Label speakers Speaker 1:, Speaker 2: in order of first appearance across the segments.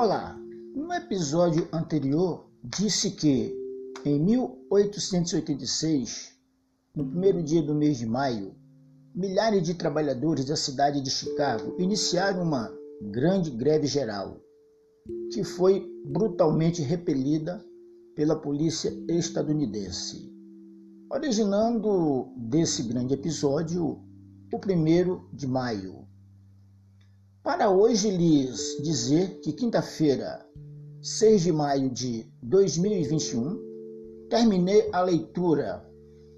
Speaker 1: Olá, no episódio anterior disse que em 1886, no primeiro dia do mês de maio, milhares de trabalhadores da cidade de Chicago iniciaram uma grande greve geral, que foi brutalmente repelida pela polícia estadunidense, originando desse grande episódio o primeiro de maio. Para hoje lhes dizer que quinta-feira, 6 de maio de 2021, terminei a leitura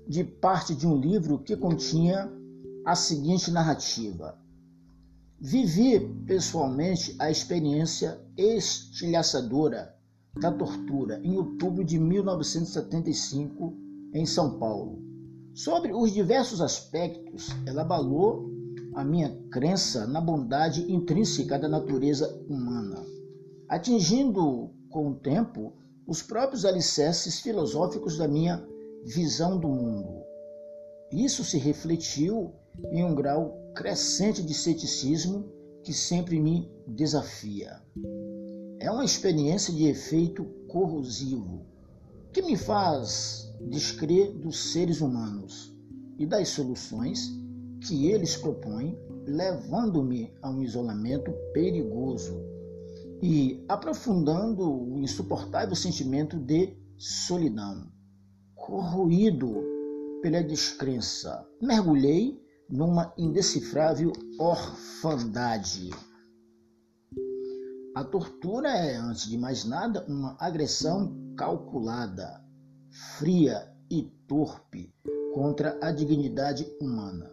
Speaker 1: de parte de um livro que continha a seguinte narrativa. Vivi pessoalmente a experiência estilhaçadora da tortura em outubro de 1975 em São Paulo. Sobre os diversos aspectos, ela abalou a minha crença na bondade intrínseca da natureza humana, atingindo com o tempo os próprios alicerces filosóficos da minha visão do mundo. Isso se refletiu em um grau crescente de ceticismo que sempre me desafia. É uma experiência de efeito corrosivo que me faz descrer dos seres humanos e das soluções que eles propõem, levando-me a um isolamento perigoso e aprofundando o insuportável sentimento de solidão. Corroído pela descrença, mergulhei numa indecifrável orfandade. A tortura é, antes de mais nada, uma agressão calculada, fria e torpe contra a dignidade humana.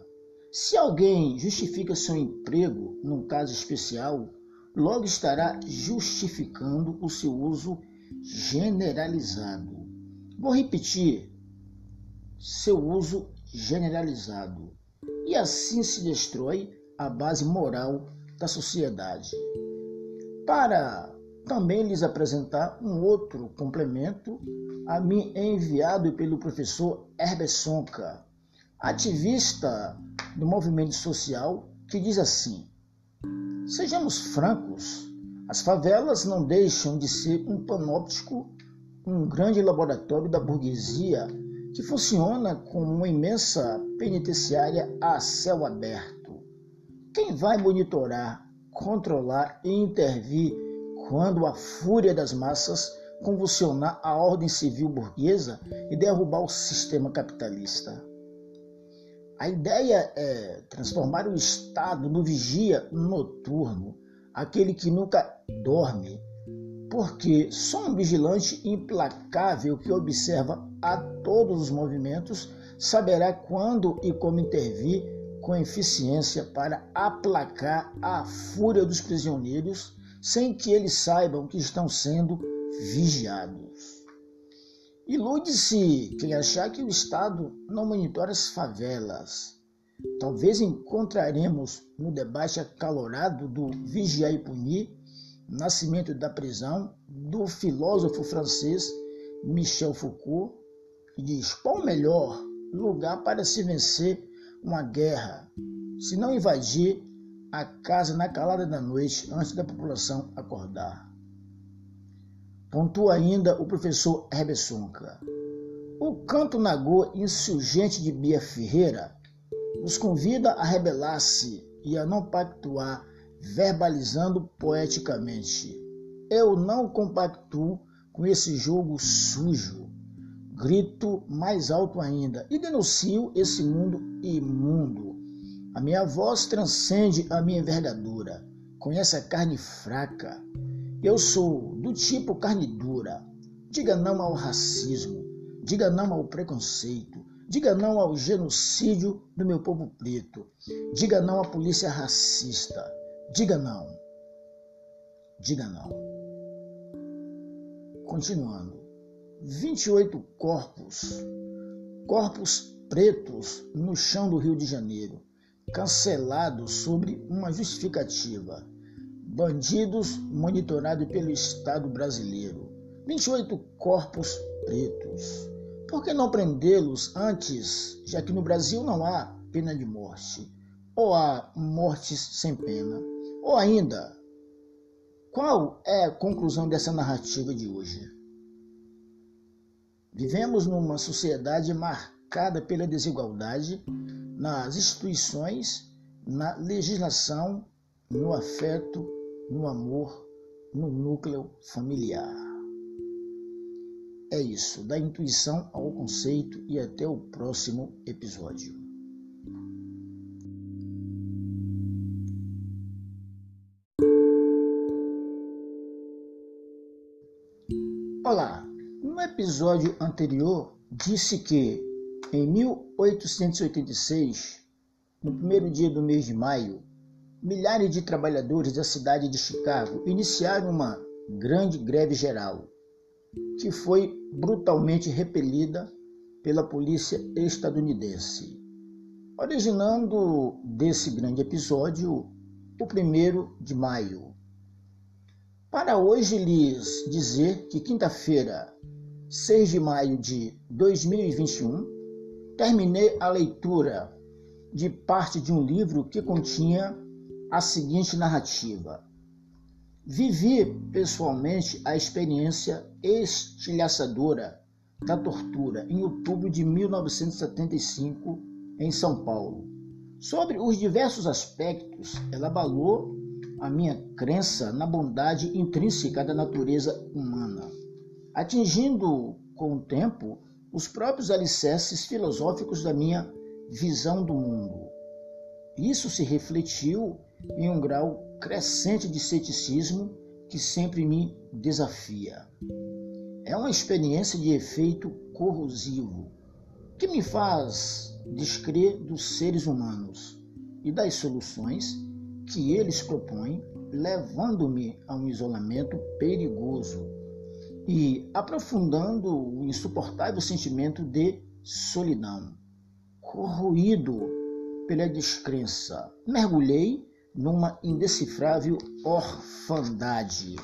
Speaker 1: Se alguém justifica seu emprego num caso especial, logo estará justificando o seu uso generalizado. Vou repetir: seu uso generalizado. E assim se destrói a base moral da sociedade. Para também lhes apresentar um outro complemento a mim enviado pelo professor Herbert Sonka, ativista do movimento social que diz assim: Sejamos francos, as favelas não deixam de ser um panóptico, um grande laboratório da burguesia que funciona como uma imensa penitenciária a céu aberto. Quem vai monitorar, controlar e intervir quando a fúria das massas convulsionar a ordem civil burguesa e derrubar o sistema capitalista? A ideia é transformar o Estado no vigia noturno, aquele que nunca dorme, porque só um vigilante implacável que observa a todos os movimentos saberá quando e como intervir com eficiência para aplacar a fúria dos prisioneiros sem que eles saibam que estão sendo vigiados. Ilude-se quem achar que o Estado não monitora as favelas. Talvez encontraremos no debate acalorado do vigiar e punir, nascimento da prisão, do filósofo francês Michel Foucault, que diz: qual o melhor lugar para se vencer uma guerra, se não invadir a casa na calada da noite antes da população acordar? Pontua ainda o professor Herbert. O canto nagô insurgente de Bia Ferreira nos convida a rebelar-se e a não pactuar verbalizando poeticamente. Eu não compactuo com esse jogo sujo. Grito mais alto ainda e denuncio esse mundo imundo. A minha voz transcende a minha envergadura. Conhece a carne fraca eu sou do tipo carne dura. Diga não ao racismo, diga não ao preconceito, diga não ao genocídio do meu povo preto, diga não à polícia racista, diga não, diga não. Continuando, 28 corpos, corpos pretos no chão do Rio de Janeiro, cancelados sobre uma justificativa bandidos monitorados pelo Estado brasileiro. 28 corpos pretos. Por que não prendê-los antes, já que no Brasil não há pena de morte? Ou há mortes sem pena? Ou ainda, Qual é a conclusão dessa narrativa de hoje? Vivemos numa sociedade marcada pela desigualdade nas instituições, na legislação, no afeto, no amor, no núcleo familiar. É isso, da intuição ao conceito e até o próximo episódio. Olá, no episódio anterior disse que em 1886, no primeiro dia do mês de maio, milhares de trabalhadores da cidade de Chicago iniciaram uma grande greve geral, que foi brutalmente repelida pela polícia estadunidense, originando desse grande episódio o primeiro de maio. Para hoje lhes dizer que quinta-feira, 6 de maio de 2021, terminei a leitura de parte de um livro que continha a seguinte narrativa. Vivi pessoalmente a experiência estilhaçadora da tortura em outubro de 1975 em São Paulo. Sobre os diversos aspectos, ela abalou a minha crença na bondade intrínseca da natureza humana, atingindo com o tempo os próprios alicerces filosóficos da minha visão do mundo. Isso se refletiu em um grau crescente de ceticismo que sempre me desafia. É uma experiência de efeito corrosivo que me faz descrer dos seres humanos e das soluções que eles propõem, levando-me a um isolamento perigoso e aprofundando o insuportável sentimento de solidão. Corroído pela descrença, mergulhei numa indecifrável orfandade.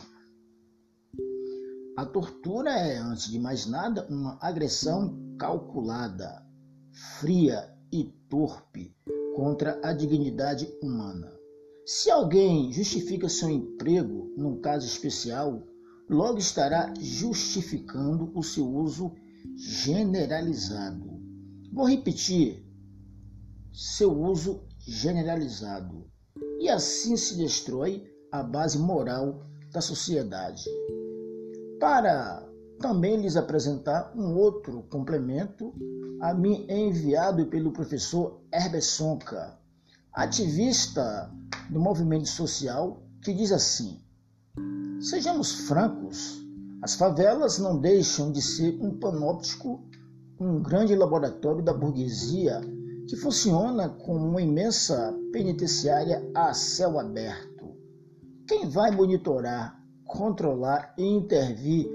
Speaker 1: A tortura é, antes de mais nada, uma agressão calculada, fria e torpe contra a dignidade humana. Se alguém justifica seu emprego num caso especial, logo estará justificando o seu uso generalizado. Vou repetir: seu uso generalizado. E assim se destrói a base moral da sociedade. Para também lhes apresentar um outro complemento, a mim enviado pelo professor Herbert Sonka, ativista do movimento social que diz assim: Sejamos francos, as favelas não deixam de ser um panóptico, um grande laboratório da burguesia que funciona como uma imensa penitenciária a céu aberto. Quem vai monitorar, controlar e intervir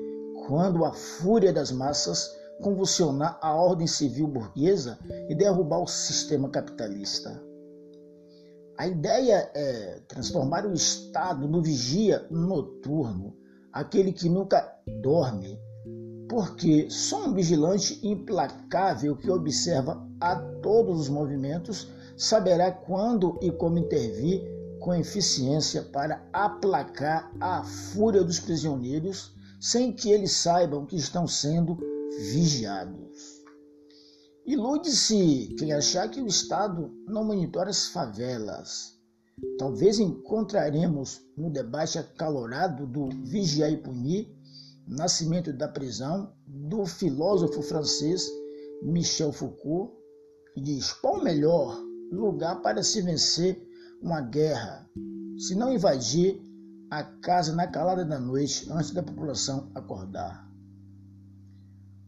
Speaker 1: quando a fúria das massas convulsionar a ordem civil burguesa e derrubar o sistema capitalista? A ideia é transformar o Estado no vigia noturno, aquele que nunca dorme, porque só um vigilante implacável que observa a todos os movimentos saberá quando e como intervir com eficiência para aplacar a fúria dos prisioneiros sem que eles saibam que estão sendo vigiados. Ilude-se quem achar que o Estado não monitora as favelas. Talvez encontraremos no debate acalorado do vigiar e punir, nascimento da prisão, do filósofo francês Michel Foucault, que diz: qual o melhor lugar para se vencer uma guerra, se não invadir a casa na calada da noite antes da população acordar?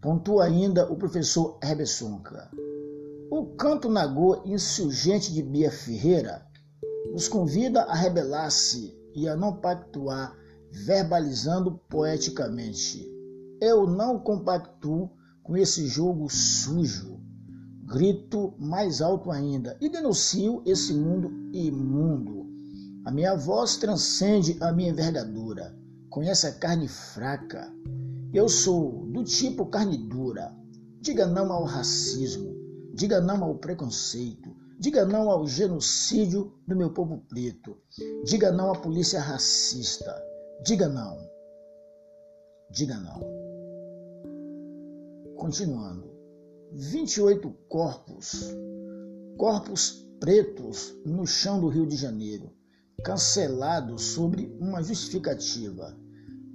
Speaker 1: Pontua ainda o professor Herbert. O canto nagô insurgente de Bia Ferreira nos convida a rebelar-se e a não pactuar verbalizando poeticamente. Eu não compactuo com esse jogo sujo. Grito mais alto ainda e denuncio esse mundo imundo. A minha voz transcende a minha envergadura. Conhece a carne fraca, eu sou do tipo carne dura. Diga não ao racismo, diga não ao preconceito, diga não ao genocídio do meu povo preto, diga não à polícia racista, Diga não. Diga não. Continuando. 28 corpos, corpos pretos no chão do Rio de Janeiro, cancelados sobre uma justificativa.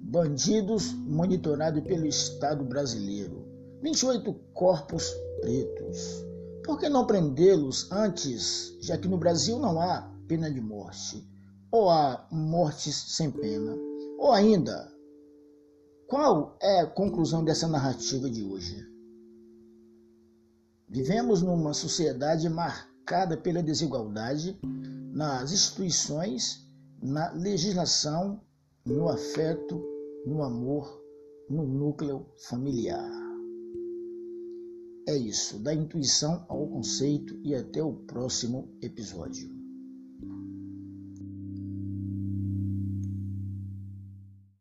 Speaker 1: Bandidos monitorados pelo Estado brasileiro. 28 corpos pretos. Por que não prendê-los antes, já que no Brasil não há pena de morte? Ou há mortes sem pena? Ou ainda, qual é a conclusão dessa narrativa de hoje? Vivemos numa sociedade marcada pela desigualdade nas instituições, na legislação, no afeto, no amor, no núcleo familiar. É isso, da intuição ao conceito e até o próximo episódio.